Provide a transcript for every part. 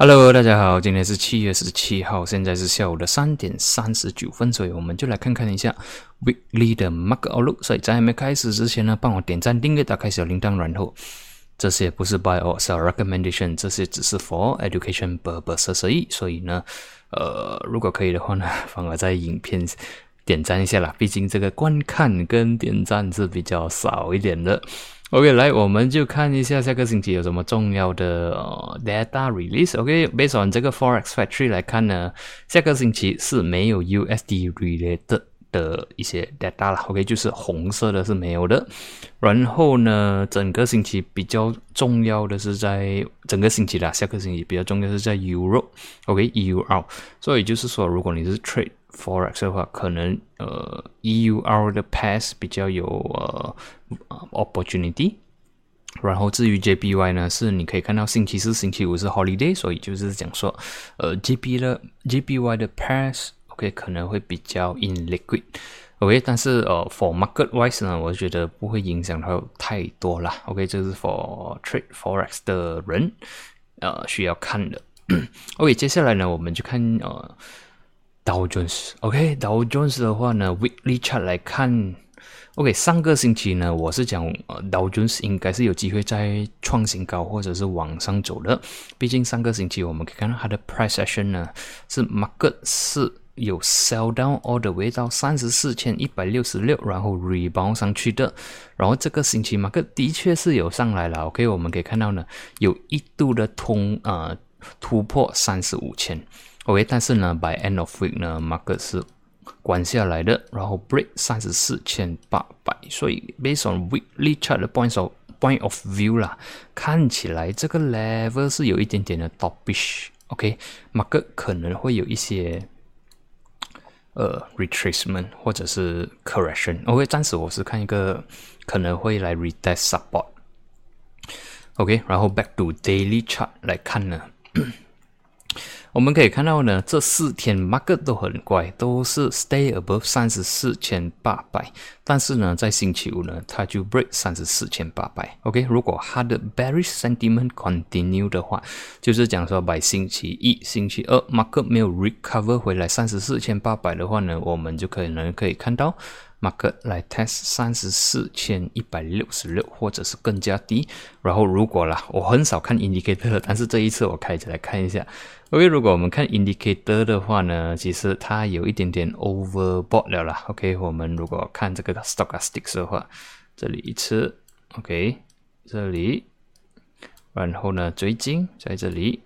Hello，大家好，今天是七月十七号，现在是下午的三点三十九分，所以我们就来看看一下 Weekly 的 mark Outlook。所以在还没开始之前呢，帮我点赞、订阅、打开小铃铛，然后这些不是 Buy or Sell Recommendation，这些只是 For Education Purpose 而已。所以呢，呃，如果可以的话呢，反而在影片点赞一下啦，毕竟这个观看跟点赞是比较少一点的。OK，来，我们就看一下下个星期有什么重要的 data release。OK，based on 这个 Forex Factory 来看呢，下个星期是没有 USD related 的一些 data 了。OK，就是红色的是没有的。然后呢，整个星期比较重要的是在整个星期啦，下个星期比较重要是在 Euro。OK，EUR。所以就是说，如果你是 trade Forex 的话，可能呃 EUR 的 pass 比较有呃 opportunity，然后至于 JPY 呢，是你可以看到星期四、星期五是 holiday，所以就是讲说呃 JP 的 JPY 的 pass OK 可能会比较 in liquid OK，但是呃 for market wise 呢，我觉得不会影响到太多啦 OK，这是 for trade Forex 的人呃需要看的 OK，接下来呢，我们就看呃。Dow Jones，OK，Dow Jones 的话呢，Weekly Chart 来看，OK，上个星期呢，我是讲呃，Dow Jones 应该是有机会在创新高或者是往上走的。毕竟上个星期我们可以看到它的 Price Action 呢，是 Market 是有 Sell Down All the way 到三十四千一百六十六，然后 Rebound 上去的。然后这个星期 Market 的确是有上来了，OK，我们可以看到呢，有一度的通呃突破三十五千。OK，但是呢，by end of week 呢，market 是关下来的，然后 break 三十四千八百，所以 based on weekly chart 的 points of point of view 啦，看起来这个 level 是有一点点的 topish。OK，market 可能会有一些呃 retracement 或者是 correction。OK，暂时我是看一个可能会来 retest support。OK，然后 back to daily chart 来看呢。我们可以看到呢，这四天 market 都很乖，都是 stay above 三十四千八百。但是呢，在星期五呢，它就 break 三十四千八百。OK，如果它的 bearish sentiment continue 的话，就是讲说，by 星期一、星期二 market 没有 recover 回来三十四千八百的话呢，我们就可能可以看到。market 来 test 三十四千一百六十六，或者是更加低。然后如果啦，我很少看 indicator，但是这一次我开起来看一下。OK，如如果我们看 indicator 的话呢，其实它有一点点 overbought 了啦。OK，我们如果看这个 Stochastics 的话，这里一次，OK，这里，然后呢，最近在这里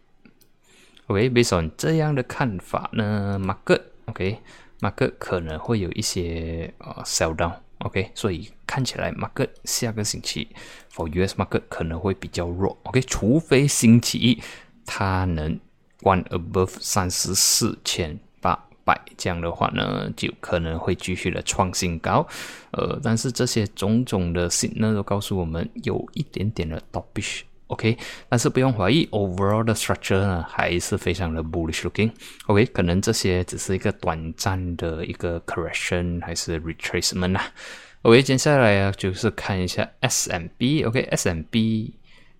，OK，based on 这样的看法呢，market，OK。market 可能会有一些呃 sell down，OK，所以看起来 market 下个星期 for US market 可能会比较弱，OK，除非星期一它能关 above 三十四千八百，这样的话呢，就可能会继续的创新高，呃，但是这些种种的信号都告诉我们有一点点的 topish。OK，但是不用怀疑，overall 的 structure 呢还是非常的 bullish looking。OK，可能这些只是一个短暂的一个 correction 还是 retracement 啊。OK，接下来啊就是看一下 SMB。OK，SMB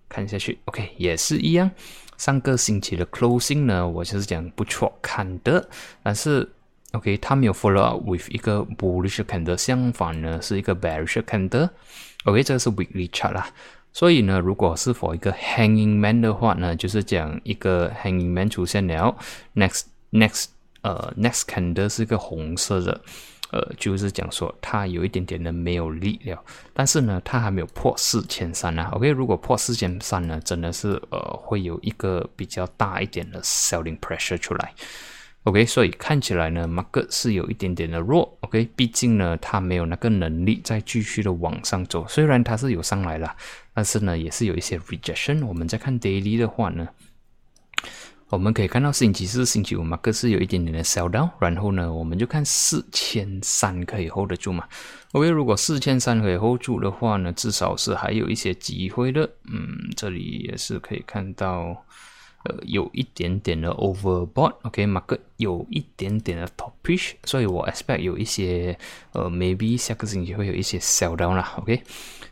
看下去，OK 也是一样。上个星期的 closing 呢，我就是讲不错看的，但是 OK 它没有 follow up with 一个 bullish candle，相反呢是一个 bearish candle。OK，这个是 weekly chart 啦。所以呢，如果是否一个 hanging man 的话呢，就是讲一个 hanging man 出现了，next next 呃 next candle 是个红色的，呃，就是讲说它有一点点的没有力了，但是呢，它还没有破四千三啊。OK，如果破四千三呢，真的是呃会有一个比较大一点的 selling pressure 出来。OK，所以看起来呢，market 是有一点点的弱。OK，毕竟呢，它没有那个能力再继续的往上走。虽然它是有上来了，但是呢，也是有一些 rejection。我们再看 daily 的话呢，我们可以看到星期四、星期五 market 是有一点点的 sell down。然后呢，我们就看四千三可以 hold 得住嘛？OK，如果四千三可以 hold 住的话呢，至少是还有一些机会的。嗯，这里也是可以看到。呃，有一点点的 overbought，OK，market 有一点点的 toppish 所以我 expect 有一些呃，maybe 下个星期会有一些 sell down 啦，OK。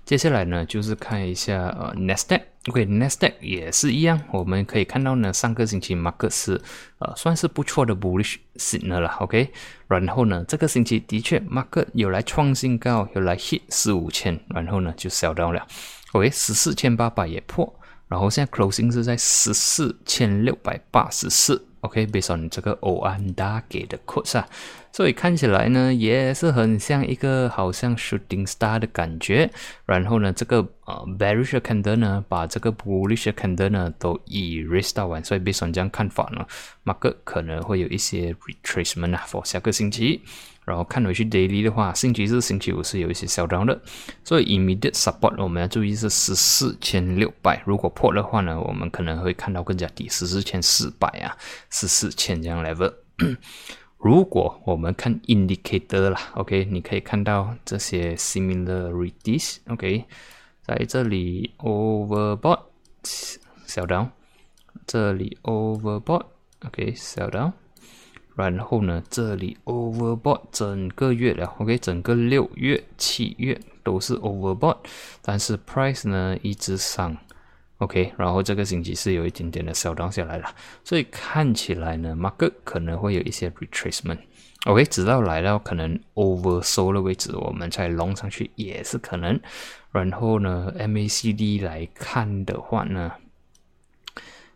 接下来呢，就是看一下呃 n e s t day OK，Next Day 也是一样，我们可以看到呢，上个星期马克是呃算是不错的 bullish signal 了，OK，然后呢，这个星期的确 mark 有来创新高，有来 hit 四五千，然后呢就 sell 到了，OK，十四千八百也破，然后现在 closing 是在十四千六百八十四。OK，based on 这个欧安达给的 quotes 啊，所以看起来呢也是很像一个好像 shooting star 的感觉。然后呢，这个呃 bearish candle 呢，把这个 bullish candle 呢都 erase 到完。所以 based on 这样看法呢，market 可能会有一些 retracement 啊，for 下个星期。然后看回去 daily 的话，星期四、星期五是有一些小涨的，所以 immediate support 我们要注意是十四千六百，如果破的话呢，我们可能会看到更加低，十四千四百啊，十四千这样 level。如果我们看 indicator 啦，OK，你可以看到这些 similarities，OK，在这里 overbought 小涨，这里 overbought，OK，小涨。然后呢，这里 overbought 整个月了，OK，整个六月、七月都是 overbought，但是 price 呢一直上，OK，然后这个星期是有一点点的小涨下来了，所以看起来呢，market 可能会有一些 retracement，OK，直到来到可能 oversold 的位置，我们才 long 上去也是可能。然后呢，MACD 来看的话呢。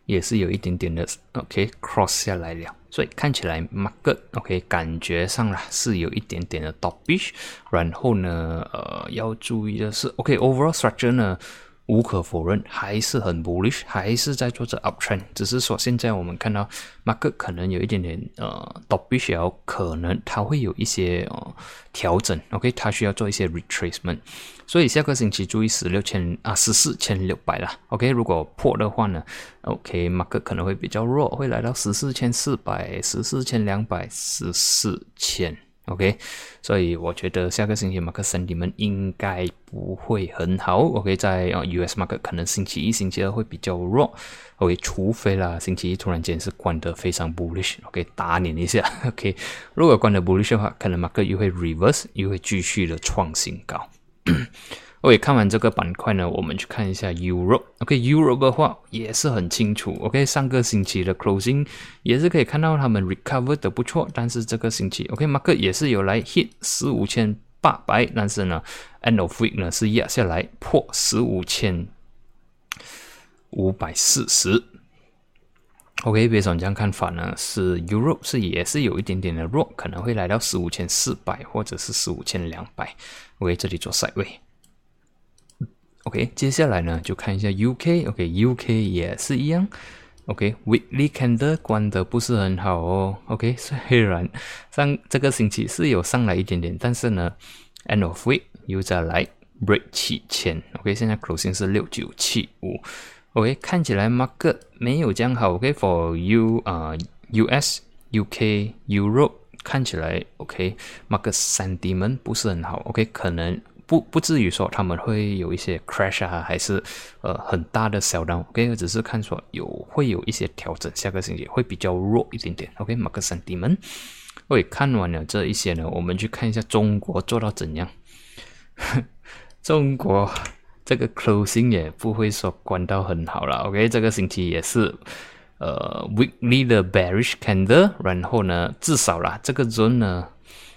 也是有一点点的，OK cross 下来了，所以看起来 market OK 感觉上啦是有一点点的 topish，然后呢，呃，要注意的是 OK overall structure 呢。无可否认，还是很 bullish，还是在做着 uptrend。只是说现在我们看到 market 可能有一点点呃 d o p i s 可能它会有一些呃调整。OK，它需要做一些 retracement。所以下个星期注意十六千啊十四千六百啦。OK，如果破的话呢，OK，market 可能会比较弱，会来到十四千四百、十四千两百、十四千。OK，所以我觉得下个星期马克森你们应该不会很好。OK，在啊 US market 可能星期一、星期二会比较弱。OK，除非啦星期一突然间是关得非常 bullish，OK 打你一下。OK，如果关得 bullish 的话，可能马克又会 reverse，又会继续的创新高。OK，看完这个板块呢，我们去看一下 Europe。OK，Europe 的话也是很清楚。OK，上个星期的 closing 也是可以看到他们 recover 的不错，但是这个星期 OK，market 也是有来 hit 十五千八百，但是呢，end of week 呢是压下来破十五千五百四十。OK，别总这样看法呢，是 Europe 是也是有一点点的弱，可能会来到十五千四百或者是十五千两百。OK，这里做 side way。OK，接下来呢，就看一下 UK。OK，UK 也是一样。OK，Weekly Candle 关的不是很好哦。OK，虽然上这个星期是有上来一点点，但是呢，End of Week 又再来 Break 七千。OK，现在 Closing 是六九七五。OK，看起来 Market 没有这样好。OK，For U 啊，US、UK、Europe 看起来 OK，Market Sentiment 不是很好。OK，可能。不不至于说他们会有一些 crash 啊，还是呃很大的小单，OK，只是看说有会有一些调整，下个星期会比较弱一点点，OK，马克三 D 们，OK，看完了这一些呢，我们去看一下中国做到怎样。中国这个 closing 也不会说关到很好了，OK，这个星期也是呃 weekly 的 bearish candle，然后呢，至少啦这个周呢。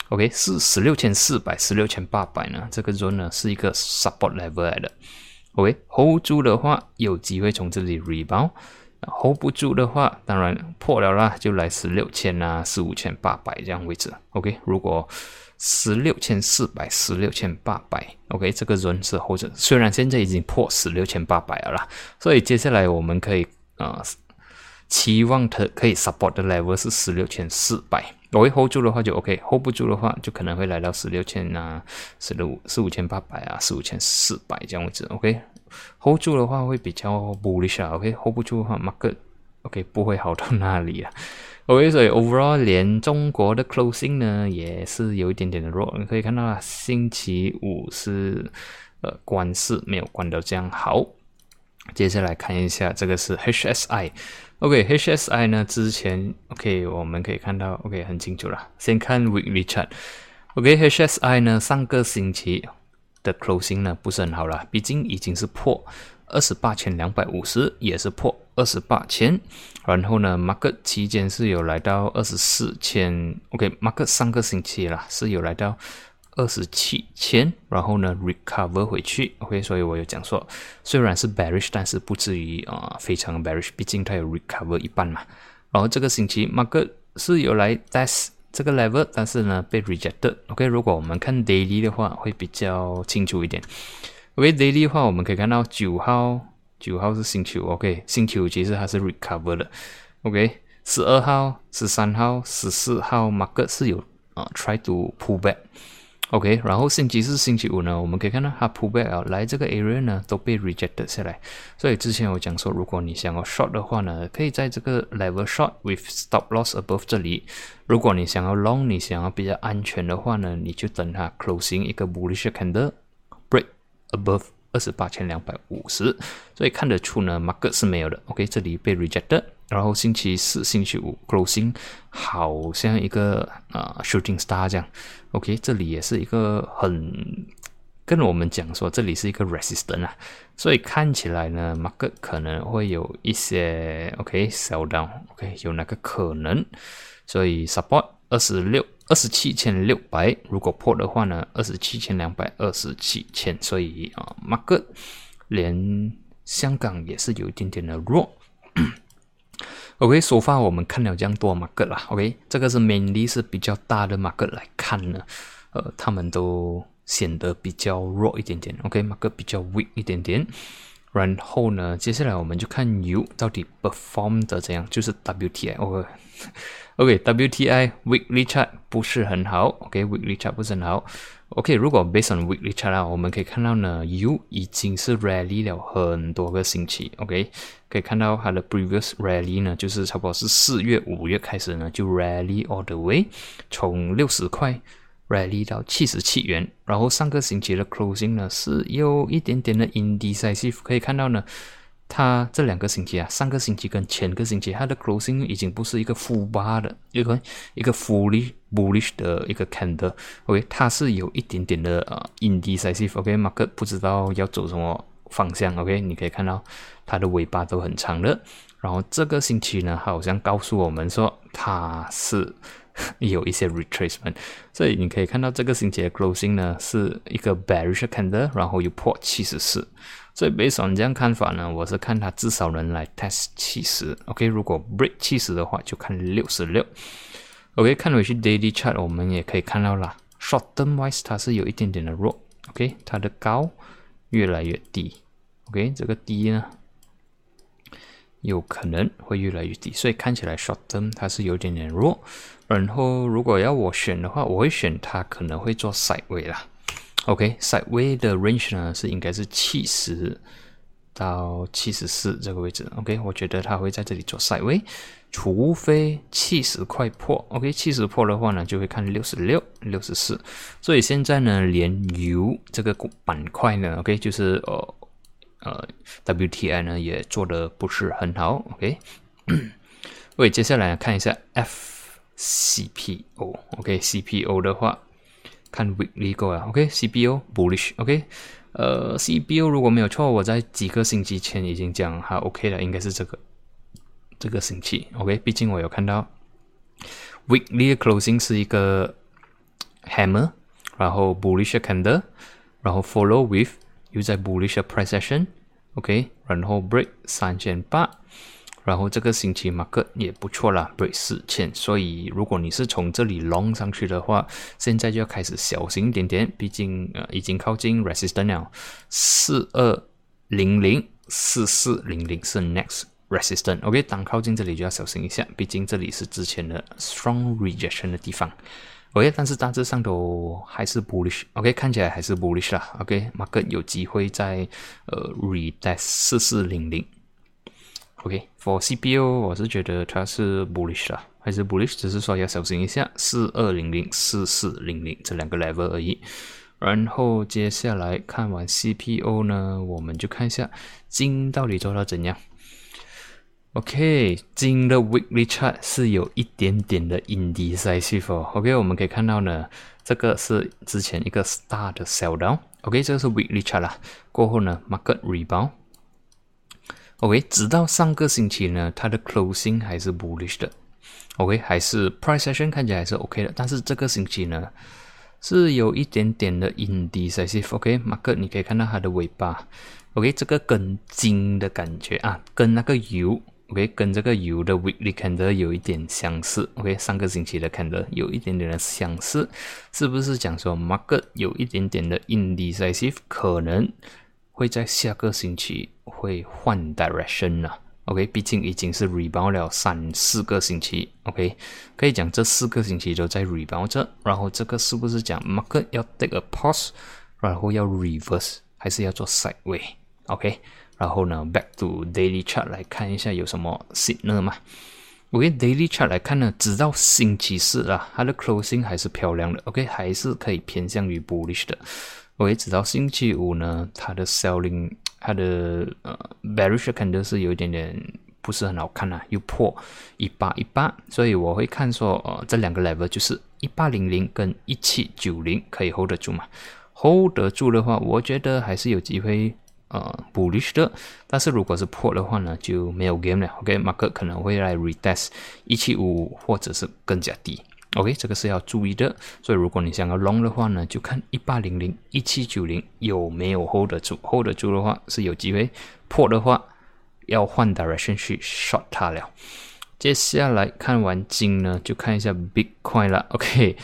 OK，是十六千四百、十六千八百呢？这个 zone 呢是一个 support level 来的。OK，hold 住的话，有机会从这里 rebound；hold 不住的话，当然破了啦，就来十六千啊、十五千八百这样位置。OK，如果十六千四百、十六千八百，OK，这个 zone 是 hold。虽然现在已经破十六千八百了啦，所以接下来我们可以啊期望它可以 support 的 level 是十六千四百。我会 hold 住的话就 OK，hold 不住的话就可能会来到十六千啊，十六四五千八百啊，四五千四百这样子。OK，hold 住的话会比较 bullish 啊。OK，hold 不住的话，market OK 不会好到哪里啊。OK，所以 overall 连中国的 closing 呢也是有一点点的弱。你可以看到啊，星期五是呃关市没有关到这样好。接下来看一下这个是 HSI。OK，HSI 呢？之前 OK，我们可以看到 OK 很清楚了。先看 Weekly Chart。OK，HSI 呢，上个星期的 Closing 呢不是很好了，毕竟已经是破二十八千两百五十，也是破二十八千。然后呢，Mark 期间是有来到二十四千 OK，Mark 上个星期啦是有来到二十七千，然后呢 recover 回去，OK，所以我有讲说，虽然是 bearish，但是不至于啊非常 bearish，毕竟它有 recover 一半嘛。然后这个星期 market 是有来 test 这个 level，但是呢被 rejected。OK，如果我们看 daily 的话，会比较清楚一点。OK，daily 的话，我们可以看到九号。九号是星期五，OK，星期五其实它是 recover 的，OK，十二号、十三号、十四号，market 是有啊 try to pull back OK，然后星期四、星期五呢，我们可以看到它 pull back 啊，来这个 area 呢都被 rejected 下来，所以之前我讲说，如果你想要 short 的话呢，可以在这个 level short with stop loss above 这里，如果你想要 long，你想要比较安全的话呢，你就等它 closing 一个 bullish candle break above。二十八千两百五十，所以看得出呢，market 是没有的。OK，这里被 rejected，然后星期四、星期五 closing 好像一个啊 shooting star 这样。OK，这里也是一个很跟我们讲说，这里是一个 resistance 啊，所以看起来呢，market 可能会有一些 OK sell down。OK，有那个可能，所以 support 二十六。二十七千六百，如果破的话呢？二十七千两百二十七千，所以啊马哥连香港也是有一点点的弱。OK，说话我们看了这样多马哥啦。OK，这个是 mainly 是比较大的马哥来看呢，呃，他们都显得比较弱一点点。OK，马哥比较 weak 一点点。然后呢，接下来我们就看 U 到底 perform 的怎样，就是 wtio。OK，WTI weekly chart 不是很好。OK，weekly chart 不是很好。OK，如果 based on weekly chart 啊，我们可以看到呢，U 已经是 rally 了很多个星期。OK，可以看到它的 previous rally 呢，就是差不多是四月、五月开始呢，就 rally all the way，从六十块。rally 到七十七元，然后上个星期的 closing 呢是有一点点的 indecisive，可以看到呢，它这两个星期啊，上个星期跟前个星期它的 closing 已经不是一个负八的一个一个 fully bullish 的一个 candle，OK，它是有一点点的呃 indecisive，OK，market 不知道要走什么方向，OK，你可以看到它的尾巴都很长的，然后这个星期呢，好像告诉我们说它是。有一些 retracement，所以你可以看到这个星期的 closing 呢是一个 bearish candle，然后又破七十四，所以 based on 这样看法呢，我是看它至少能来 test 七十，OK，如果 break 七十的话就看六十六，OK，看回去 daily chart 我们也可以看到啦 short term wise 它是有一点点的弱，OK，它的高越来越低，OK，这个低呢。有可能会越来越低，所以看起来 short term 它是有点点弱。然后如果要我选的话，我会选它可能会做 side way 啦。OK，side way 的 range 呢是应该是七十到七十四这个位置。OK，我觉得它会在这里做 side way，除非七十块破。OK，七十破的话呢，就会看六十六、六十四。所以现在呢，连油这个板块呢，OK，就是呃。呃，WTI 呢也做的不是很好，OK。喂，接下来看一下 FCPO，OK，CPO 的话看 weekly 够啊，OK，CPO bullish，OK。呃，CPO 如果没有错，我在几个星期前已经讲它 OK 了，应该是这个这个星期，OK。毕竟我有看到 weekly closing 是一个 hammer，然后 bullish candle，然后 follow with 又在 bullish price action，OK，然后 break 三千八，然后这个星期 market 也不错啦，break 四千，所以如果你是从这里 long 上去的话，现在就要开始小心一点点，毕竟呃已经靠近 resistance 了，四二零零四四零零是 next resistance，OK，当靠近这里就要小心一下，毕竟这里是之前的 strong rejection 的地方。OK，但是大致上都还是 bullish，OK，看起来还是 bullish 啦，OK，market 有机会在呃 retest 四四零零，OK，for CPO 我是觉得它是 bullish 啦，还是 bullish，只是说要小心一下四二零零四四零零这两个 level 而已。然后接下来看完 CPO 呢，我们就看一下金到底做到怎样。OK，金的 Weekly Chart 是有一点点的 indecisive。OK，我们可以看到呢，这个是之前一个 Star 的 Sell Down。OK，这个是 Weekly Chart 啦。过后呢，Market Rebound。OK，直到上个星期呢，它的 closing 还是 bullish 的。OK，还是 price action 看起来还是 OK 的，但是这个星期呢，是有一点点的 indecisive。OK，market 你可以看到它的尾巴。OK，这个跟金的感觉啊，跟那个油。OK，跟这个油的 weekly candle 有一点相似。OK，上个星期的 candle 有一点点的相似，是不是讲说 market 有一点点的 indecisive，可能会在下个星期会换 direction 呢？OK，毕竟已经是 rebound 了三四个星期。OK，可以讲这四个星期都在 rebound 着，然后这个是不是讲 market 要 take a pause，然后要 reverse，还是要做 sideway？OK。然后呢，back to daily chart 来看一下有什么 signal 嘛？OK daily chart 来看呢，直到星期四啊，它的 closing 还是漂亮的，OK 还是可以偏向于 bullish 的。OK 直到星期五呢，它的 selling 它的呃 bearish candle 是有一点点不是很好看啊，又破一八一八，所以我会看说呃这两个 level 就是一八零零跟一七九零可以 hold 得住嘛？hold 得住的话，我觉得还是有机会。呃，bullish 的，但是如果是破的话呢，就没有 game 了。OK，market 可能会来 retest 一七五或者是更加低。OK，这个是要注意的。所以如果你想要 long 的话呢，就看一八零零、一七九零有没有 hold 得住。hold 得住的话是有机会，破的话要换 direction 去 short 它了。接下来看完金呢，就看一下 Bitcoin 了。OK。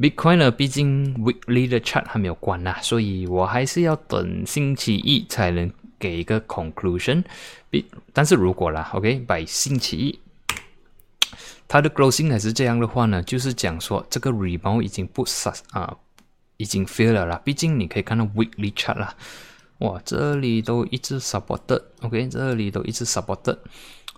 Bitcoin 呢，毕竟 weekly 的 chart 还没有关呐，所以我还是要等星期一才能给一个 conclusion。比但是如果啦，OK，by 星期一，它的 closing 还是这样的话呢，就是讲说这个 rebound 已经不杀啊，已经 fail 了啦。毕竟你可以看到 weekly chart 啦，哇，这里都一直 supported，OK，这里都一直 supported。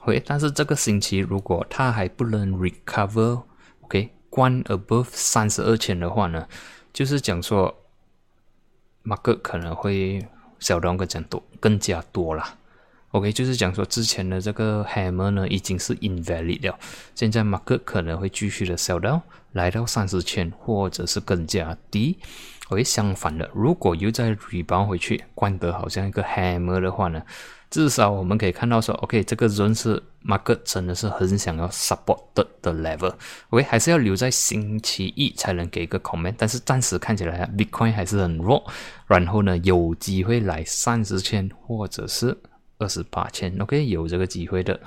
OK，但是这个星期如果它还不能 recover，OK。关 above 三十二千的话呢，就是讲说马克可能会小动更加多，更加多啦。OK，就是讲说之前的这个 hammer 呢已经是 invalid 了，现在马克可能会继续的小到来到三十千，或者是更加低。OK，相反的，如果又再 rebound 回去，关得好像一个 hammer 的话呢？至少我们可以看到说，OK，这个人是 market 真的是很想要 support 的的 level，OK，还是要留在星期一才能给一个 comment，但是暂时看起来啊 Bitcoin 还是很弱，然后呢，有机会来三十千或者是二十八千，OK，有这个机会的。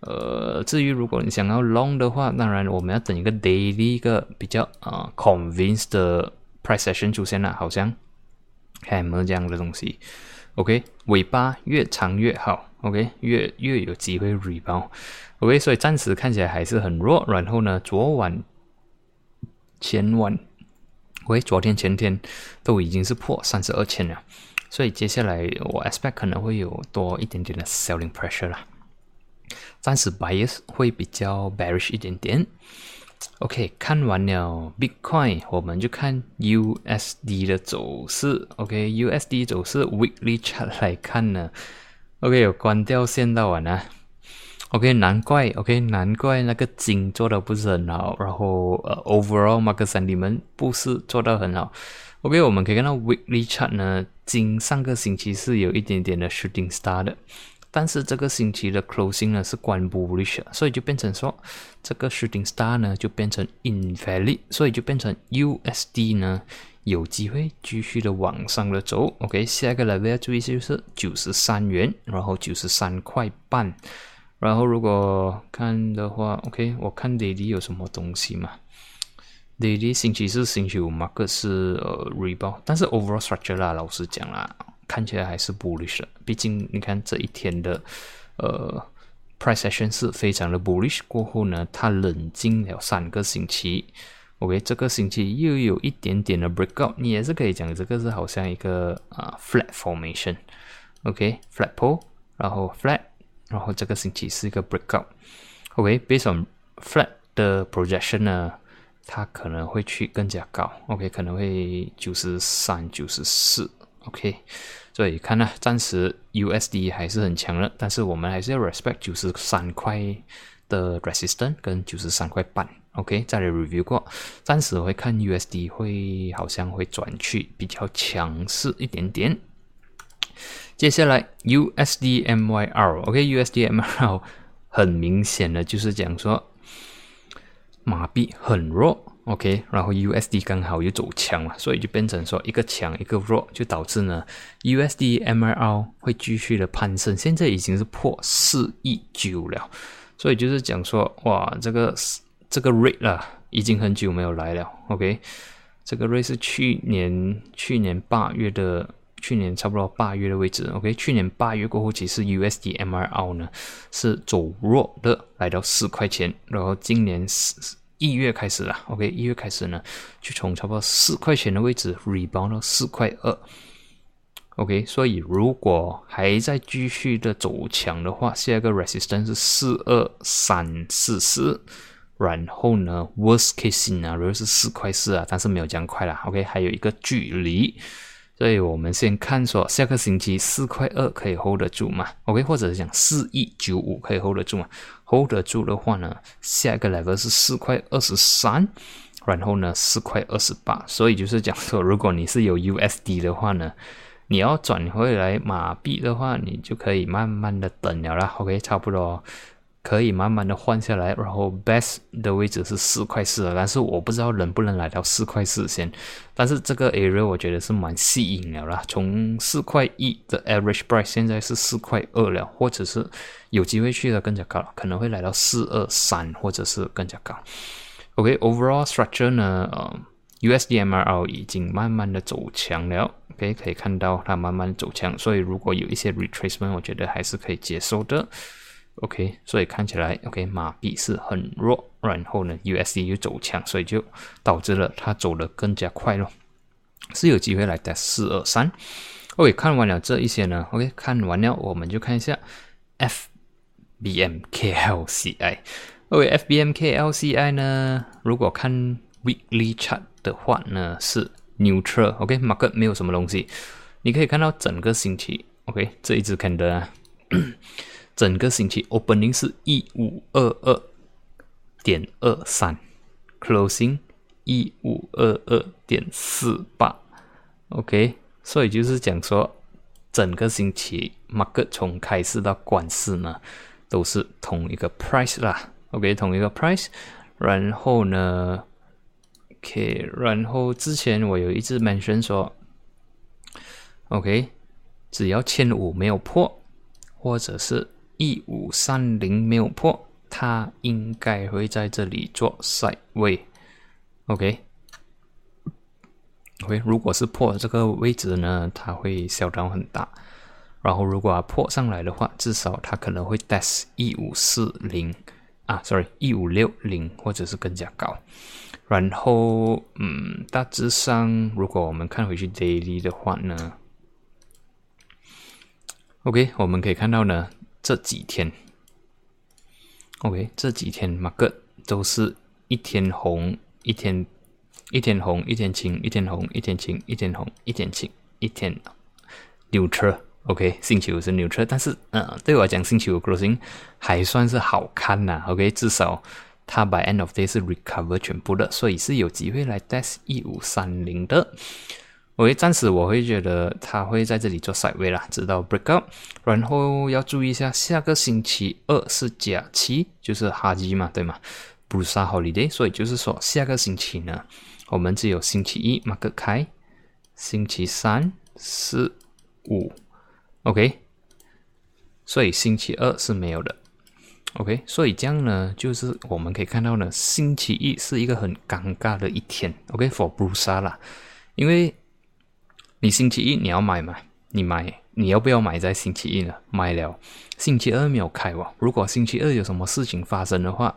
呃，至于如果你想要 long 的话，当然我们要等一个 daily 一个比较啊 convinced 的 price session 出现了，好像 hammer 这样的东西。OK，尾巴越长越好。OK，越越有机会 rebound。OK，所以暂时看起来还是很弱。然后呢，昨晚、前晚，OK，昨天、前天都已经是破三十二千了。所以接下来我 expect 可能会有多一点点的 selling pressure 啦。暂时 bias 会比较 bearish 一点点。OK，看完了 Bitcoin，我们就看 USD 的走势。OK，USD 走势 Weekly chart 来看呢，OK 有关掉线到完啊。OK，难怪 OK，难怪那个金做的不是很好，然后呃 Overall Market Sentiment 不是做到很好。OK，我们可以看到 Weekly chart 呢，金上个星期是有一点点的 Shooting Star 的。但是这个星期的 closing 呢是关 bullish，所以就变成说这个 shooting star 呢就变成 invalid，所以就变成 USD 呢有机会继续的往上的走。OK，下一个 level 要注意就是九十三元，然后九十三块半。然后如果看的话，OK，我看 daily 有什么东西嘛？daily 星期四、星期五，mark 是呃 rebound，但是 overall structure 啦，老实讲啦。看起来还是 bullish 的，毕竟你看这一天的呃 price action 是非常的 bullish，过后呢，它冷静了三个星期，OK，这个星期又有一点点的 breakout，你也是可以讲这个是好像一个啊 flat formation，OK，flat pole，然后 flat，然后这个星期是一个 breakout，OK，based on flat 的 projection 呢，它可能会去更加高，OK，可能会九十三、九十四。OK，所以看呢，暂时 USD 还是很强的，但是我们还是要 respect 九十三块的 resistance 跟九十三块半。OK，再来 review 过，暂时会看 USD 会好像会转去比较强势一点点。接下来 USDMYR，OK，USDMYR 很明显的就是讲说马币很弱。OK，然后 USD 刚好又走强嘛，所以就变成说一个强一个弱，就导致呢 USD MRL 会继续的攀升，现在已经是破四亿九了，所以就是讲说哇，这个这个 rate 啦，已经很久没有来了。OK，这个 rate 是去年去年八月的，去年差不多八月的位置。OK，去年八月过后，其实 USD MRL 呢是走弱的，来到四块钱，然后今年四。一月开始了，OK，一月开始呢，就从差不多四块钱的位置 rebound 到四块二，OK，所以如果还在继续的走强的话，下一个 resistance 是四二三四四，然后呢，worst case 呢，如果是四块四啊，但是没有这样快了，OK，还有一个距离。所以我们先看说下个星期四块二可以 hold 得住吗？OK，或者是讲四一九五可以 hold 得住吗？hold 得住的话呢，下一个 level 是四块二十三，然后呢四块二十八。所以就是讲说，如果你是有 USD 的话呢，你要转回来马币的话，你就可以慢慢的等了啦。OK，差不多。可以慢慢的换下来，然后 best 的位置是四块四，但是我不知道能不能来到四块四先。但是这个 area 我觉得是蛮吸引了啦，从四块一的 average price 现在是四块二了，或者是有机会去的更加高，可能会来到四二三或者是更加高。OK，overall structure 呢，呃，USDMRL 已经慢慢的走强了，OK 可以看到它慢慢走强，所以如果有一些 retracement，我觉得还是可以接受的。OK，所以看起来 OK 马币是很弱，然后呢 USD 又走强，所以就导致了它走得更加快咯，是有机会来的四二三。OK，看完了这一些呢，OK 看完了我们就看一下 FBMKLCI。OK，FBMKLCI 呢，如果看 Weekly Chart 的话呢是 Neutral。OK，Market 没有什么东西，你可以看到整个星期 OK 这一只看的。整个星期 opening 是一五二二点二三，closing 一五二二点四八，OK，所以就是讲说，整个星期 market 从开市到关市呢，都是同一个 price 啦，OK，同一个 price，然后呢，OK，然后之前我有一直 mention 说，OK，只要千五没有破，或者是一五三零没有破，它应该会在这里做 side 位，OK，OK，如果是破这个位置呢，它会小涨很大。然后如果破上来的话，至少它可能会 test 一五四零啊，sorry，一五六零或者是更加高。然后，嗯，大致上如果我们看回去 daily 的话呢，OK，我们可以看到呢。这几天，OK，这几天马个都是一天红一天，一天红一天晴，一天红一天晴，一天红一天晴，一天 neutral，OK，星期五是 neutral，但是嗯，对我来讲星期五 closing 还算是好看呐，OK，至少它 by end of day 是 recover 全部的，所以是有机会来 test 一五三零的。我会暂时我会觉得他会在这里做 side way 啦，直到 break up，然后要注意一下，下个星期二是假期，就是哈基嘛，对吗？不是 holiday，所以就是说下个星期呢，我们只有星期一 mark 开，星期三、四、五，OK，所以星期二是没有的，OK，所以这样呢，就是我们可以看到呢，星期一是一个很尴尬的一天，OK，for b r u s a 啦，因为你星期一你要买吗？你买，你要不要买在星期一呢？买了，星期二没有开哦。如果星期二有什么事情发生的话，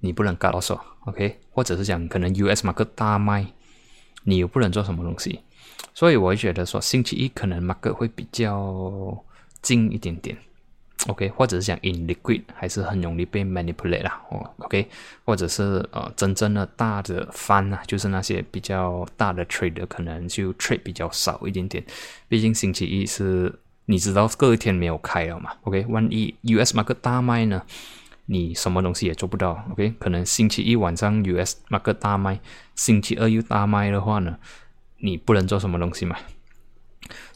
你不能搞到手，OK？或者是讲可能 US 马克大卖，你又不能做什么东西。所以我觉得说星期一可能马克会比较近一点点。OK，或者是讲 in liquid 还是很容易被 manipulate 啦，哦，OK，或者是呃真正的大的翻啊，就是那些比较大的 trade 可能就 trade 比较少一点点，毕竟星期一是你知道隔一天没有开了嘛，OK，万一 US market 大卖呢，你什么东西也做不到，OK，可能星期一晚上 US market 大卖，星期二又大卖的话呢，你不能做什么东西嘛。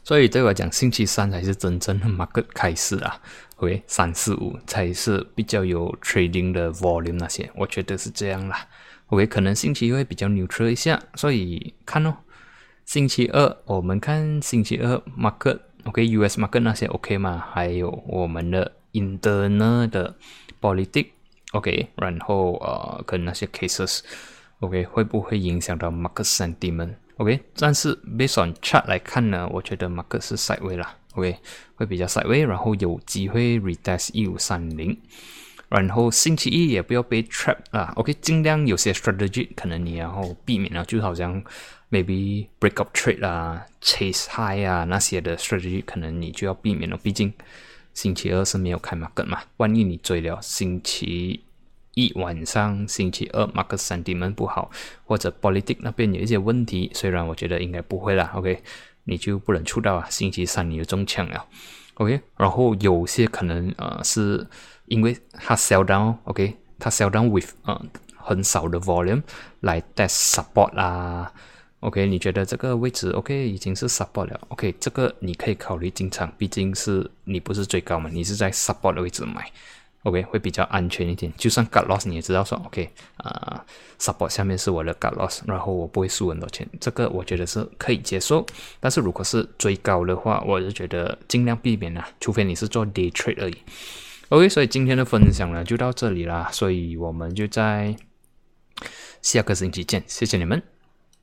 所以对我讲，星期三才是真正的 market 开始啊。OK，三四五才是比较有 trading 的 volume 那些，我觉得是这样啦。OK，可能星期一会比较 neutral 一下，所以看哦。星期二我们看星期二 market，OK，US market 那些 OK 吗？还有我们的 internal 的 politic，OK，然后呃，跟那些 cases，OK，会不会影响到 market OK，但是 based on chart 来看呢，我觉得 market 是 sideway 啦，OK，会比较 sideway，然后有机会 retest 一五三零。然后星期一也不要被 trap 啊，OK，尽量有些 strategy 可能你然后避免了，就好像 maybe break up trade 啊，chase high 啊那些的 strategy 可能你就要避免了，毕竟星期二是没有开 market 嘛，万一你追了星期一晚上，星期二 market sentiment 不好，或者 politic 那边有一些问题，虽然我觉得应该不会啦，OK，你就不能出到啊，星期三你就中枪了，OK，然后有些可能呃是。因为它 sell down，OK，它 sell down with 嗯很少的 volume 来 test support 啦，OK，你觉得这个位置 OK 已经是 support 了，OK，这个你可以考虑进场，毕竟是你不是最高嘛，你是在 support 的位置买，OK 会比较安全一点。就算 got loss 你也知道说 OK 啊 support 下面是我的 got loss，然后我不会输很多钱，这个我觉得是可以接受。但是如果是追高的话，我就觉得尽量避免啦，除非你是做 day trade 而已。OK，所以今天的分享呢就到这里啦，所以我们就在下个星期见，谢谢你们。